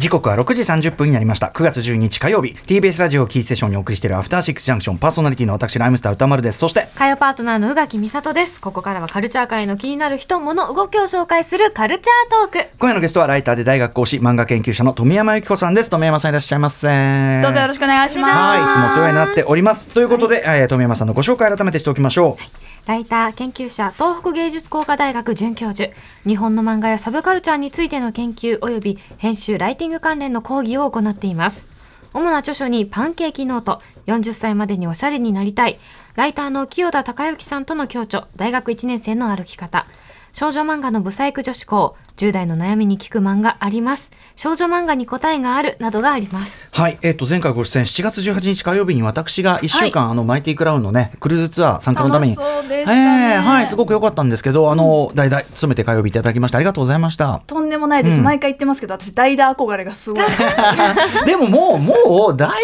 時刻は6時30分になりました。9月12日火曜日。TBS ラジオキーステーションにお送りしているアフターシックスジャンクション。パーソナリティの私ライムスター歌丸です。そして火曜パートナーの宇垣美里です。ここからはカルチャー界の気になる人物動きを紹介するカルチャートーク。今夜のゲストはライターで大学講師漫画研究者の富山由紀子さんです。富山さんいらっしゃいませどうぞよろしくお願いします。はいいつもお世話になっております。ということで、はい、えー、富山さんのご紹介改めてしておきましょう、はい。ライター、研究者、東北芸術工科大学准教授、日本の漫画やサブカルチャーについての研究及び編集、ライティング関連の講義を行っています。主な著書にパンケーキノート、40歳までにおしゃれになりたい、ライターの清田隆之さんとの共著、大学1年生の歩き方、少女漫画のブサイク女子校、10代の悩みに聞く漫画あります。少女漫画に答えがあるなどがあります。はい、えっ、ー、と前回ご出演7月18日火曜日に私が1週間、はい、あのマイティクラウンのねクルーズツアー参加のために、そうでしたね、えー、はいすごく良かったんですけど、あの代々務めて火曜日いただきましてありがとうございました。とんでもないです。うん、毎回言ってますけど、私代打憧れがすごい。でももうもう代打っ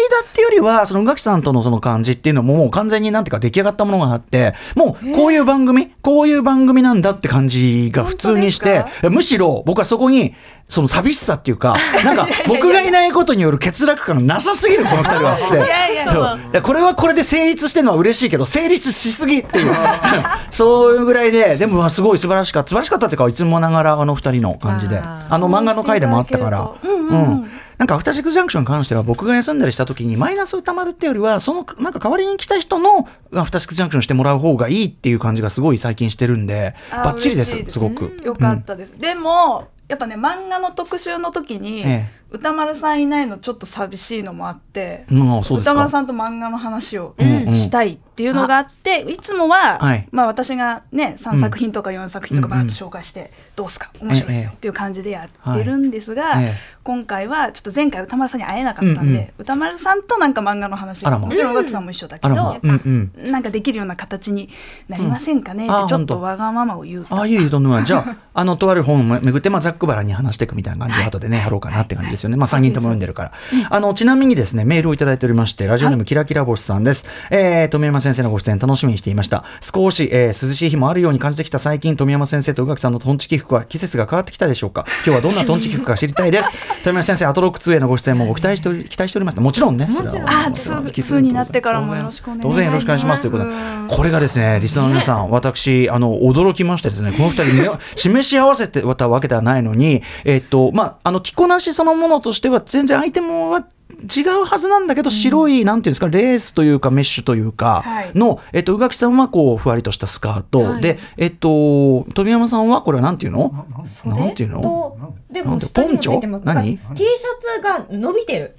よりはその宇垣さんとのその感じっていうのももう完全になんていうか出来上がったものがあって、もうこういう番組こういう番組なんだって感じが普通にして、むしろ僕はそこにその寂しさっていうか、なんか僕がいないことによる欠落感がなさすぎる、この二人はっつって。いやいやこれはこれで成立してるのは嬉しいけど、成立しすぎっていう、そういうぐらいで、でもすごい素晴らしかった、素晴らしかったっていうか、いつもながらあの二人の感じで、あの漫画の回でもあったから。うんなんかアフターシックスジャンクションに関しては僕が休んだりした時にマイナス歌丸っていうよりはそのなんか代わりに来た人のアフターシックスジャンクションしてもらう方がいいっていう感じがすごい最近してるんでバッチリですすごく。よかったです、でもやっぱね漫画の特集の時に、ええ、歌丸さんいないのちょっと寂しいのもあって、うん、歌丸さんと漫画の話をしたいっていうのがあって、うんうん、いつもは、はい、まあ、私がね3作品とか4作品とかバーッと紹介して、どうすか面白いですよっていう感じでやってるんですが、え、今回はちょっと前回歌丸さんに会えなかったんで、うんうん、歌丸さんとなんか漫画の話もちろん宇垣さんも一緒だけど、うんうん、なんかできるような形になりませんかね、ってちょっとわがままを言うと。あいいとんじゃああのとある本をめぐって、まあ、ざっくばらに話していくみたいな感じで後でね、やろうかなって感じですよね。まあ、3人とも読んでるから。あの、ちなみにですね、メールをいただいておりまして、ラジオネームキラキラ星さんです。えー、富山先生のご出演楽しみにしていました。少し、えー、涼しい日もあるように感じてきた最近、富山先生と宇垣さんのトンチキ服は季節が変わってきたでしょうか？今日はどんなトンチキ服か知りたいです。富山先生、アトロック2へのご出演もご期待しており、期待しておりました。もちろんね。もちろん。あ、2になってからもよろしくお願いします。当然よろしくお願いします。ということで、これがですね、リスナーの皆さん、私、あの、驚きましてですね、この二人、示し合わせてたわけではないのに、えっと、まあ、あの、着こなしそのものとしては全然アイテムは違うはずなんだけど、白い、なんていうんですか、レースというか、メッシュというか、の、えっと、宇垣さんは、こう、ふわりとしたスカート、で、えっと、富山さんは、これはなんていうの？なんていうの？でも、ポンチョ？何 ?T シャツが伸びてる。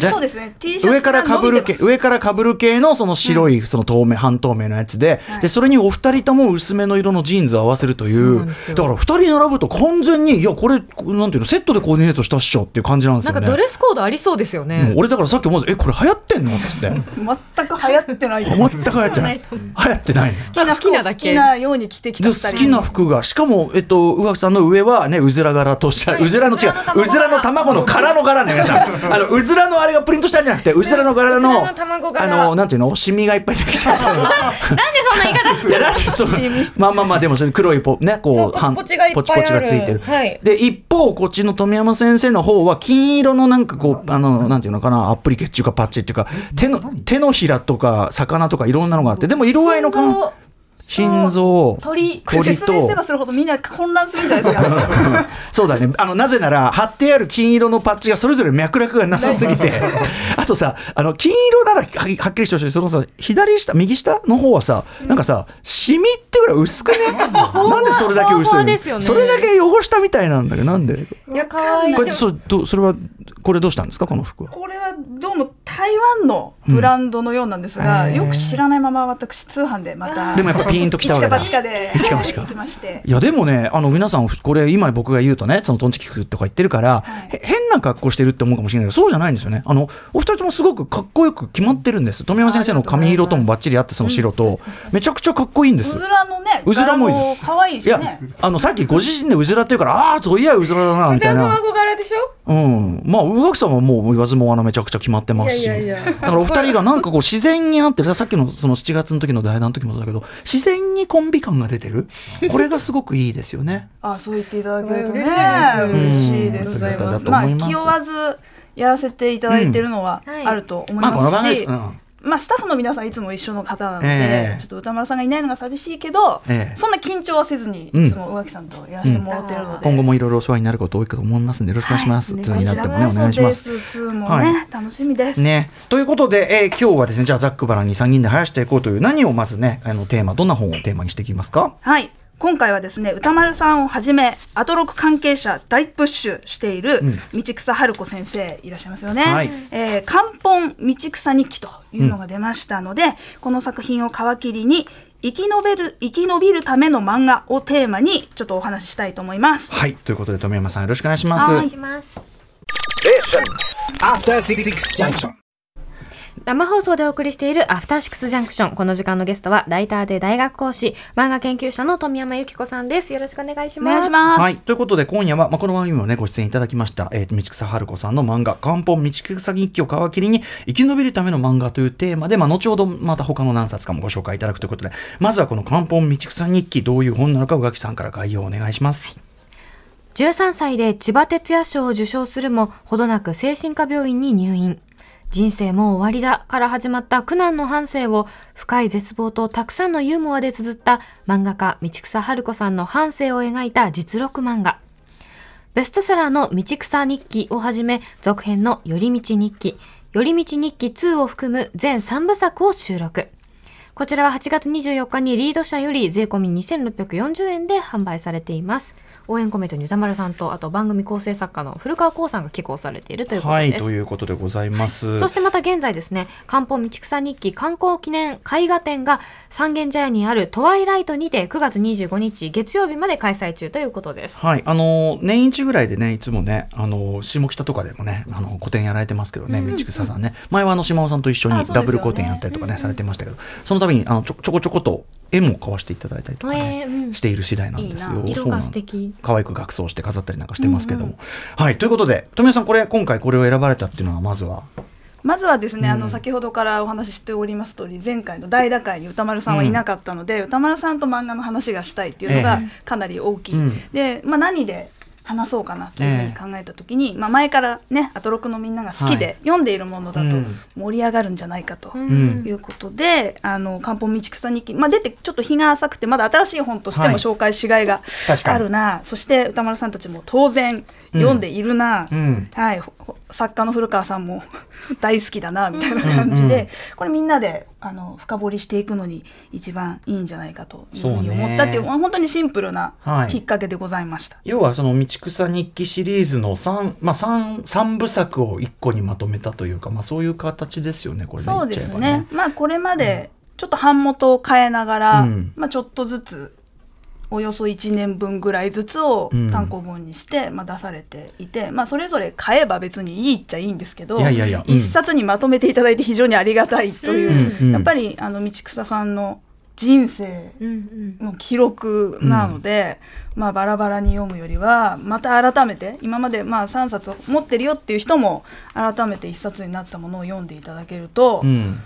そうですね、T シャツ上からかぶる系、上からかぶる系の、その白い、その透明、半透明のやつで、で、それにお二人とも薄めの色のジーンズを合わせるという、だから二人並ぶと完全に、いや、これ、なんていうの、セットでコーディネートしたっしょっていう感じなんですよね。なんかドレスコードありそうですよね。俺だからさっき思わず、え、これ流行ってんの？っつって。全く流行ってない。全く流行ってない。流行ってない。好きな服好きなように着てきた好きな服が、しかも、えっと、宇垣さんの上はね、うずら柄としゃ、うずらの違う、うずらの卵の殻の柄ね、皆さん。あの、うずらのあれがプリントしたんじゃなくて、うずらの柄の、あの、なんていうの？シミがいっぱい出てきちゃう。なんでそんな言い方いや、だってそう、まあまあまあ、でもそれ黒いポ、ね、こう、ポチポチポチがついてる。で、一方、こっちの富山先生の方は、金色のなんかこう、あの、なんていうのかな、アプリケっていうかパッチっていうか、手の、手のひらとか、魚とかいろんなのがあって、でも色合いの感心臓鳥鳥と。説明すればするほどみんな混乱するんじゃないですか。そうだね。あのなぜなら貼ってある金色のパッチがそれぞれ脈絡がなさすぎて。あとさあの金色ならはっきりしてほしい。そのさ左下右下の方はさ、うん、なんかさシミってぐらい薄くね？なんでそれだけ薄い、ね、それだけ汚したみたいなんだけどなんで？いや可愛い。これそそれはこれどうしたんですか？この服は。これはどうも台湾のブランドのようなんですが、うん、よく知らないまま私通販でまたでもやっぱピンときたわけだ一かで。一か八かい。やでもねあの皆さんこれ今僕が言うとねそのトンチキ服とか言ってるから、はい、変な格好してるって思うかもしれないけどそうじゃないんですよね。あのお二人ともすごくかっこよく決まってるんです。富山先生の髪色ともばっちりあってその白と、めちゃくちゃかっこいいんです。うずらのねうずらも可愛いしね。あのさっきご自身でうずらっていうからああそういやうずらだなみたいな。でしょ？うん。まあ宇垣さんはもう言わずもあのめちゃくちゃ決まってますし。しだからお二人がなんかこう自然に合ってる。さっきのその7月の時の代談の時もそうだけど自然にコンビ感が出てる？これがすごくいいですよね。あそう言っていただけるとね嬉しい。です。まあ気負わずやらせていただいてるのはあると思いますし、まあ、スタッフの皆さんいつも一緒の方なので、えー、ちょっと歌丸さんがいないのが寂しいけど、えー、そんな緊張はせずにいつも宇垣さんとやらせてもらってるので、うん、今後もいろいろお世話になること多いと思いますんでよろしくお願いします。はい、になってもねお願いします。2もね、はい、楽しみです。ね。ということで、えー、今日はですねじゃあざっくばらんに3人で話していこうという何をまずねあのテーマどんな本をテーマにしていきますか？はい今回はですね歌丸さんをはじめアトロク関係者大プッシュしている道草春子先生いらっしゃいますよね、はい、えー、漢本道草日記というのが出ましたので、うん、この作品を皮切りに生き延びる生き延びるための漫画をテーマにちょっとお話ししたいと思います。はい。ということで富山さんよろしくお願いします。お願いします生放送でお送りしているアフターシックスジャンクション。この時間のゲストは、ライターで大学講師、漫画研究者の富山由紀子さんです。よろしくお願いします。お願いします。はい。ということで、今夜は、まあ、この番組もね、ご出演いただきました、えー、道草春子さんの漫画、漢方道草日記を皮切りに、生き延びるための漫画というテーマで、まあ、後ほどまた他の何冊かもご紹介いただくということで、まずはこの漢方道草日記、どういう本なのか、宇垣さんから概要をお願いします。13歳で千葉哲也賞を受賞するも、ほどなく精神科病院に入院。人生もう終わりだから始まった苦難の半生を深い絶望とたくさんのユーモアで綴った漫画家道草春子さんの半生を描いた実録漫画。ベストセラーの道草日記をはじめ続編の寄り道日記、寄り道日記2を含む全3部作を収録。こちらは8月24日にリード社より税込み2640円で販売されています。応援コメントに歌丸さんとあと番組構成作家の古川光さんが寄稿されているということです。はいということでございます。そしてまた現在ですね漢方道草日記観光記念絵画展が三軒茶屋にあるトワイライトにて9月25日月曜日まで開催中ということです。はいあの年一ぐらいでねいつもねあの下北とかでもねあの個展やられてますけどね、道草さんね前はあの島尾さんと一緒にダブル個展やったりとかね、されてましたけどその度にあのちょちょこちょこと絵も買わせていただいたりとかね、えーうん、している次第なんですよ。色が素敵。可愛く額装して飾ったりなんかしてますけども。うんうん、はいということで富谷さんこれ今回これを選ばれたっていうのはまずは？まずはですね、うん、あの先ほどからお話ししております通り前回の大打開に歌丸さんはいなかったので、うん、歌丸さんと漫画の話がしたいっていうのがかなり大きい、えー、で、まあ、何で話そうかなというふうに考えた時に、えー、まあ、前からねアトロクのみんなが好きで読んでいるものだと盛り上がるんじゃないかということで「うん、あの漢方道草日記」まあ、出てちょっと日が浅くてまだ新しい本としても紹介しがいがあるな、はい、そして歌丸さんたちも当然読んでいるな、うん、はい、作家の古川さんも 大好きだなみたいな感じで、うんうん、これみんなであの深掘りしていくのに一番いいんじゃないかというふうに思ったっていう本当にシンプルなきっかけでございました。はい、要はその道草日記シリーズの 3,、まあ、3, 3部作を1個にまとめたというか、まあ、そういう形ですよねこれ、ね、そうですね。まあこれまでちょっと版元を変えながら、うん、まあ、ちょっとずつおよそ1年分ぐらいずつを単行本にして、まあ、出されていて、まあ、それぞれ買えば別にいいっちゃいいんですけど一冊にまとめていただいて非常にありがたいという、やっぱりあの道草さんの人生の記録なので、まあ、バラバラに読むよりはまた改めて今までまあ3冊持ってるよっていう人も改めて1冊になったものを読んでいただけると、うん、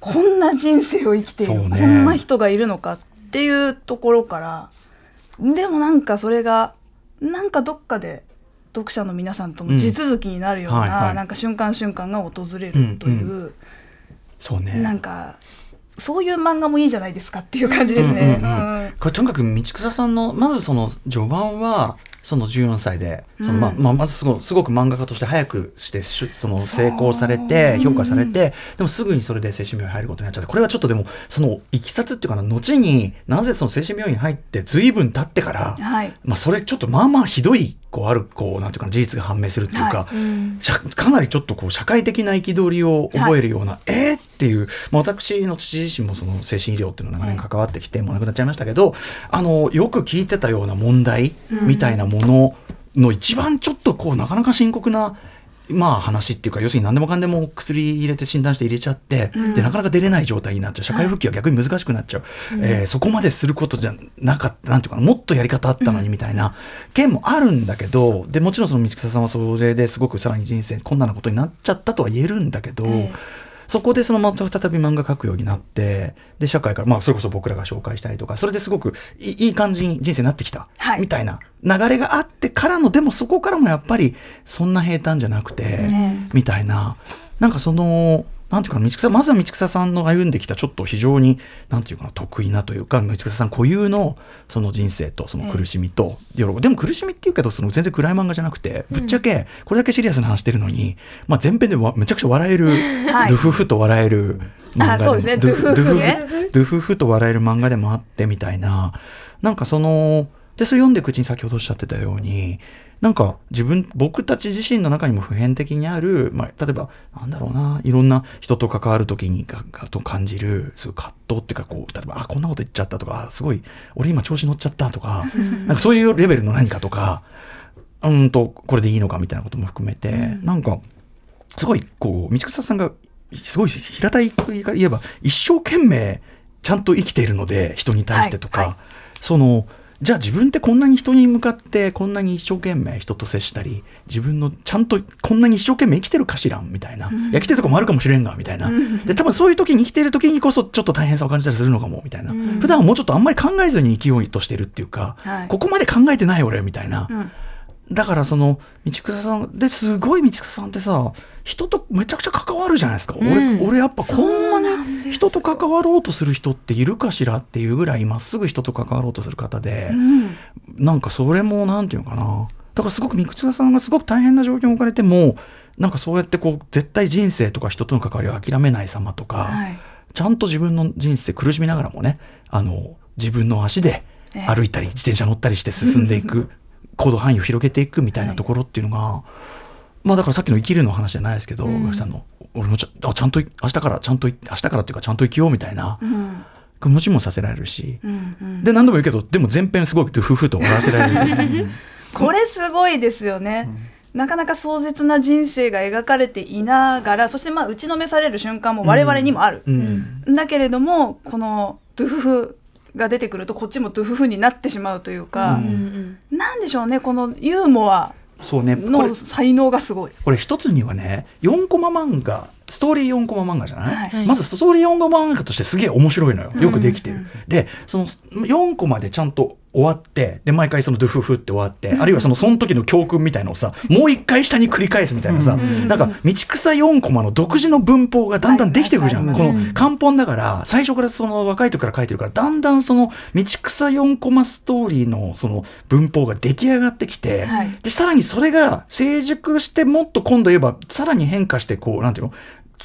こんな人生を生きている、ね、こんな人がいるのかっていうところからでもなんかそれがなんかどっかで読者の皆さんとも地続きになるような、うんはいはい、なんか瞬間瞬間が訪れるという、うんうん、そうね。なんかそういう漫画もいいじゃないですかっていう感じですね。これとにかく道草さんのまずその序盤はその14歳でその、まあまあ、まずすごすごく漫画家として早くしてその成功されて評価されてでもすぐにそれで精神病院に入ることになっちゃってこれはちょっとでもそのいきさつっていうかな後になぜその精神病院に入って随分経ってから、はい、まあ、それちょっとまあまあひどいこうあるこうなんていうか事実が判明するっていうか、はい。うん、かなりちょっとこう社会的な憤りを覚えるような、はい、えー、っていう、まあ、私の父自身もその精神医療っていうのが長年関わってきて、もう亡くなっちゃいましたけどあのよく聞いてたような問題みたいなものの一番ちょっとこうなかなか深刻なまあ話っていうか要するに何でもかんでも薬入れて診断して入れちゃって、うん、でなかなか出れない状態になっちゃう。社会復帰は逆に難しくなっちゃう、はい、えー、そこまですることじゃなかったなんていうかなもっとやり方あったのにみたいな件もあるんだけどでもちろんその道草さんはそれですごくさらに人生困難なことになっちゃったとは言えるんだけど。えーそこでそのまた再び漫画描くようになって、で、社会から、まあ、それこそ僕らが紹介したりとか、それですごくいい感じに人生になってきた、みたいな流れがあってからの、でもそこからもやっぱり、そんな平坦じゃなくて、みたいな、なんかその、なんていうか道草まずは道草さんの歩んできたちょっと非常になんていうかな得意なというか道草さん固有のその人生とその苦しみと喜び、でも苦しみっていうけどその全然暗い漫画じゃなくてぶっちゃけこれだけシリアスな話してるのに、まあ、前編でめちゃくちゃ笑える、はい、ドゥフフと笑える漫画で、ね、ドゥフフ、ね、ドゥフフと笑える漫画でもあってみたいな。なんかそのでそれ読んでいくうちに先ほどおっしゃってたようになんか自分、僕たち自身の中にも普遍的にある、まあ、例えば、なんだろうな、いろんな人と関わるときにががと感じる、すごい葛藤っていうか、こう、例えば、あ、こんなこと言っちゃったとか、すごい、俺今調子乗っちゃったとか、なんかそういうレベルの何かとか、うんと、これでいいのかみたいなことも含めて、うん、なんか、すごい、こう、道草さんが、すごい平たい言えば、一生懸命、ちゃんと生きているので、人に対してとか、はい。はい、その、じゃあ自分ってこんなに人に向かってこんなに一生懸命人と接したり自分のちゃんとこんなに一生懸命生きてるかしらみたいな、うん、いや生きてるとこもあるかもしれんがみたいな、うん、で多分そういう時に生きてる時にこそちょっと大変さを感じたりするのかもみたいな、うん、普段はもうちょっとあんまり考えずに生きようとしてるっていうか、はい、ここまで考えてない俺みたいな。だからその道草さんですごい道草さんってさ人とめちゃくちゃ関わるじゃないですか、うん、俺俺やっぱこんなに人と関わろうとする人っているかしらっていうぐらいまっすぐ人と関わろうとする方で、うん、なんかそれもなんていうのかな。だからすごく道草さんがすごく大変な状況に置かれてもなんかそうやってこう絶対人生とか人との関わりを諦めない様とか、はい、ちゃんと自分の人生苦しみながらもねあの自分の足で歩いたり、自転車乗ったりして進んでいく行動範囲を広げていくみたいなところっていうのが、はい、まあだからさっきの生きるの話じゃないですけど、うん、さんの。俺もちゃちゃんと明日からちゃんと明日からっていうかちゃんと生きようみたいな、うん。気持ちもさせられるし、うんうん、で何度も言うけどでも前編すごく夫婦と終わらせられる。これすごいですよね、うん、なかなか壮絶な人生が描かれていながらそしてまあ打ちのめされる瞬間も我々にもある、うん。うん、だけれどもこのドゥフフが出てくるとこっちもドゥフフになってしまうというか、うん、なんでしょうねこのユーモアそうねの才能がすごい。これ一つにはね4コマ漫画ストーリー4コマ漫画じゃない、はい、まずストーリー4コマ漫画としてすげえ面白いのよ。よくできてる、うん。うん、でその4コマでちゃんと終わって、で、毎回そのドゥフフって終わって、あるいはそのその時の教訓みたいのをさ、もう一回下に繰り返すみたいなさ、なんか道草4コマの独自の文法がだんだんできてくるじゃん。この漢本だから、最初からその若い時から書いてるから、だんだんその道草4コマストーリーのその文法が出来上がってきて、で、さらにそれが成熟してもっと今度言えば、さらに変化してこう、なんていうの？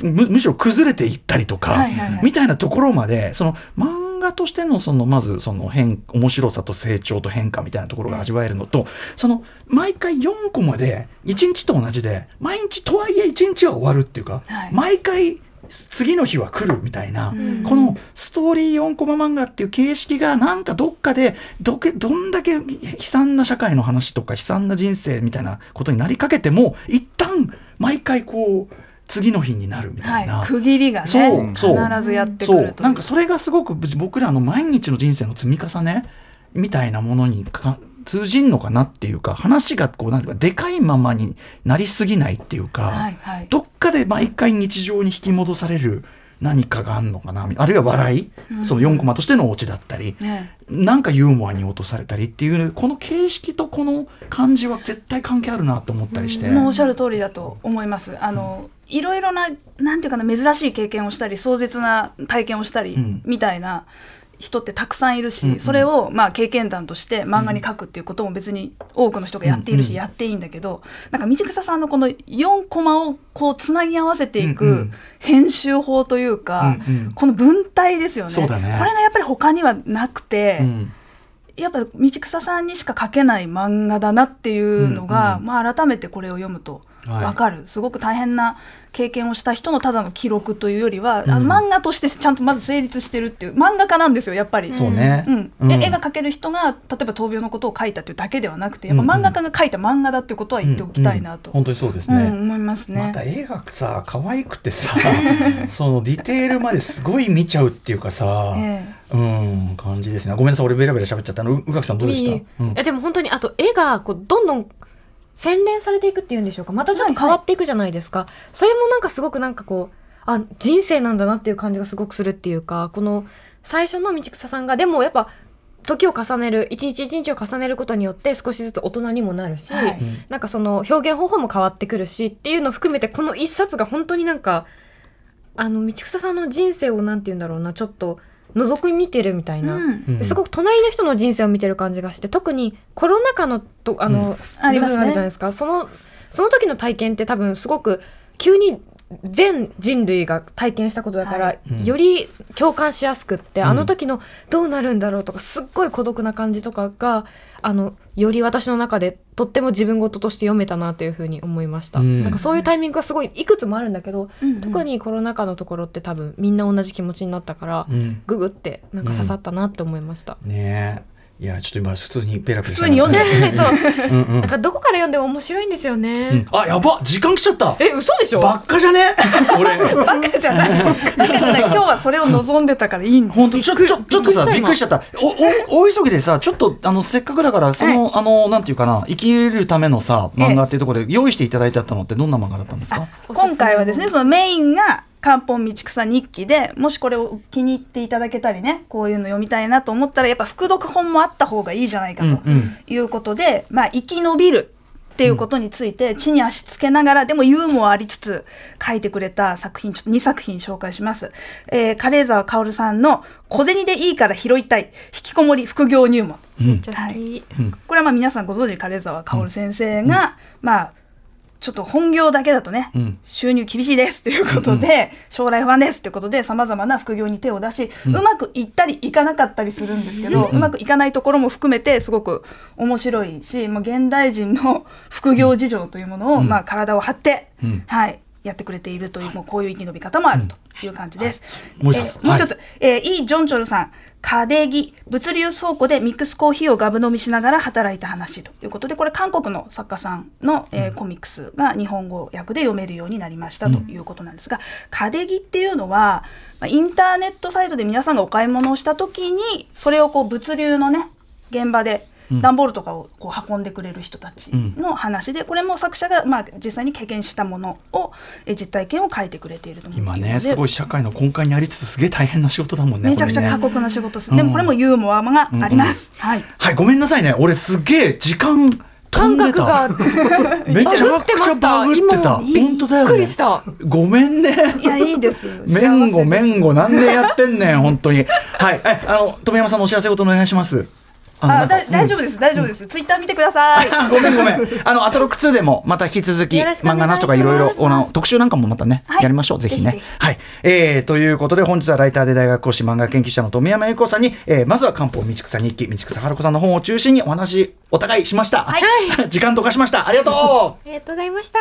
むむしろ崩れていったりとか、みたいなところまで、その漫画としてのそのまずその変面白さと成長と変化みたいなところが味わえるのと、その毎回4コマで1日と同じで毎日とはいえ1日は終わるっていうか、はい、毎回次の日は来るみたいな、うん、このストーリー4コマ漫画っていう形式がなんかどっかでどけどんだけ悲惨な社会の話とか悲惨な人生みたいなことになりかけても一旦毎回こう次の日になるみたいな、はい、区切りがねそうそう。必ずやってくるとなんかそれがすごく僕らの毎日の人生の積み重ねみたいなものに通じんのかなっていうか話がこうなんていうかでかいままになりすぎないっていうか、はいはい、どっかで毎回日常に引き戻される何かがあるのかなあるいは笑い、うん、その4コマとしてのオチだったり、ね、なんかユーモアに落とされたりっていうこの形式とこの感じは絶対関係あるなと思ったりして。もうおっしゃる通りだと思います。あの、いろいろななんていうかな珍しい経験をしたり壮絶な体験をしたり、みたいな人ってたくさんいるし、うんうん、それをまあ経験談として漫画に書くっていうことも別に多くの人がやっているし、やっていいんだけどなんか道草さんのこの4コマをこうつなぎ合わせていく編集法というか、うんうん、この文体ですよね、ね、これがやっぱり他にはなくて。うん。やっぱ道草さんにしか書けない漫画だなっていうのが、うんうん、まあ、改めてこれを読むと分かる、はい、すごく大変な経験をした人のただの記録というよりは、うん、あの漫画としてちゃんとまず成立してるっていう漫画家なんですよやっぱり。そうね、うん。うん、絵が描ける人が例えば闘病のことを書いたというだけではなくてやっぱ漫画家が書いた漫画だっていうことは言っておきたいなと、本当にそうですね、思いますね。また絵がさ可愛くてさそのディテールまですごい見ちゃうっていうかさ、ええ。うん、感じですね。ごめんなさい、俺ベラベラ喋っちゃった。の。宇垣さんどうでした？いいうん、でも本当にあと絵がこうどんどん洗練されていくっていうんでしょうか？またちょっと変わっていくじゃないですか。はいはい、それもなんかすごくなんかこう、あ人生なんだなっていう感じがすごくするっていうか、この最初の道草さんがでもやっぱ時を重ねる一日一日を重ねることによって少しずつ大人にもなるし、はい、なんかその表現方法も変わってくるしっていうのを含めてこの一冊が本当になんかあの道草さんの人生をなんて言うんだろうなちょっと覗き見てるみたいな、うん、すごく隣の人の人生を見てる感じがして特にコロナ禍のとあの、うん、部分あるじゃないですか、そのその時の体験って多分すごく急に全人類が体験したことだから、はい。より共感しやすくって、うん、あの時のどうなるんだろうとかすっごい孤独な感じとかがあのより私の中でとっても自分事として読めたなというふうに思いました、うん、なんかそういうタイミングがすごいいくつもあるんだけど、うん。うん、特にコロナ禍のところって多分みんな同じ気持ちになったから、うん、ググってなんか刺さったなって思いました。ねいやちょっと今普通にペラペラ普通に読んでそう。うん、なん。かどこから読んでも面白いんですよね、うん、あやば時間来ちゃった。え嘘でしょ？ばっかじゃね？俺。ばっかじゃない。ばっかじゃない。今日はそれを望んでたからいいんです。本当ちょちょちょっとさびっくりしちゃった。おお大急ぎでさちょっとあのせっかくだからその、はい、あのなんていうかな生きるためのさ漫画っていうところで用意していただいてあったのってどんな漫画だったんですか？今回はですねそのメインが漢方道草日記でもしこれを気に入っていただけたりねこういうの読みたいなと思ったらやっぱ副読本もあった方がいいじゃないかということで、うんうん、まあ生き延びるっていうことについて地に足つけながらでもユーモアありつつ書いてくれた作品ちょっと2作品紹介します、えー、軽井沢薫さんの「小銭でいいから拾いたい。引きこもり副業入門」めっちゃ好き、はい、これはまあ皆さんご存知軽井沢薫先生が、うん、まあちょっと本業だけだとね、うん、収入厳しいですということで、うんうん、将来不安ですということでさまざまな副業に手を出し、うん、うまくいったりいかなかったりするんですけど、うん、うまくいかないところも含めてすごく面白いし、まあ、現代人の副業事情というものを、まあ、体を張って、はい、やってくれているという、もうこういう生き延び方もあるとい。う感じです。もう一つ、えー、もう一つ、はい、えー、イ・ジョンチョルさん。カデギ。物流倉庫でミックスコーヒーをガブ飲みしながら働いた話ということでこれ韓国の作家さんの、えー、コミックスが日本語訳で読めるようになりましたということなんですが、うん、カデギっていうのはインターネットサイトで皆さんがお買い物をした時にそれをこう物流のね現場で段ボールとかをこう運んでくれる人たちの話で、これも作者がまあ実際に経験したものを実体験を書いてくれていると思う今ねすごい社会の根幹にありつつすげえ大変な仕事だもんねめちゃくちゃ過酷な仕事です、ね、でもこれもユーモアがあります、うんうん、はい、はい、ごめんなさいね。俺すげえ時間感覚が。めちゃくちゃバグってた。本当だよ、ね、ごめんね。いやいいです。めんごめんご。なんでやってんねん本当に。はい。えあの富山さんのお知らせごとお願いしますあだ大丈夫です、大丈夫です。ツイッター見てください。ごめんごめん。あのアトロック2でもまた引き続き漫画なしとかいろいろ特集なんかもまたね、やりましょうぜひね。はい。えー、ということで本日はライターで大学講師漫画研究者の富山由子さんに、えー、まずは漢方道草日記道草春子さんの本を中心にお話お互いしました。はい。時間とかしました。ありがとう。ありがとうございました。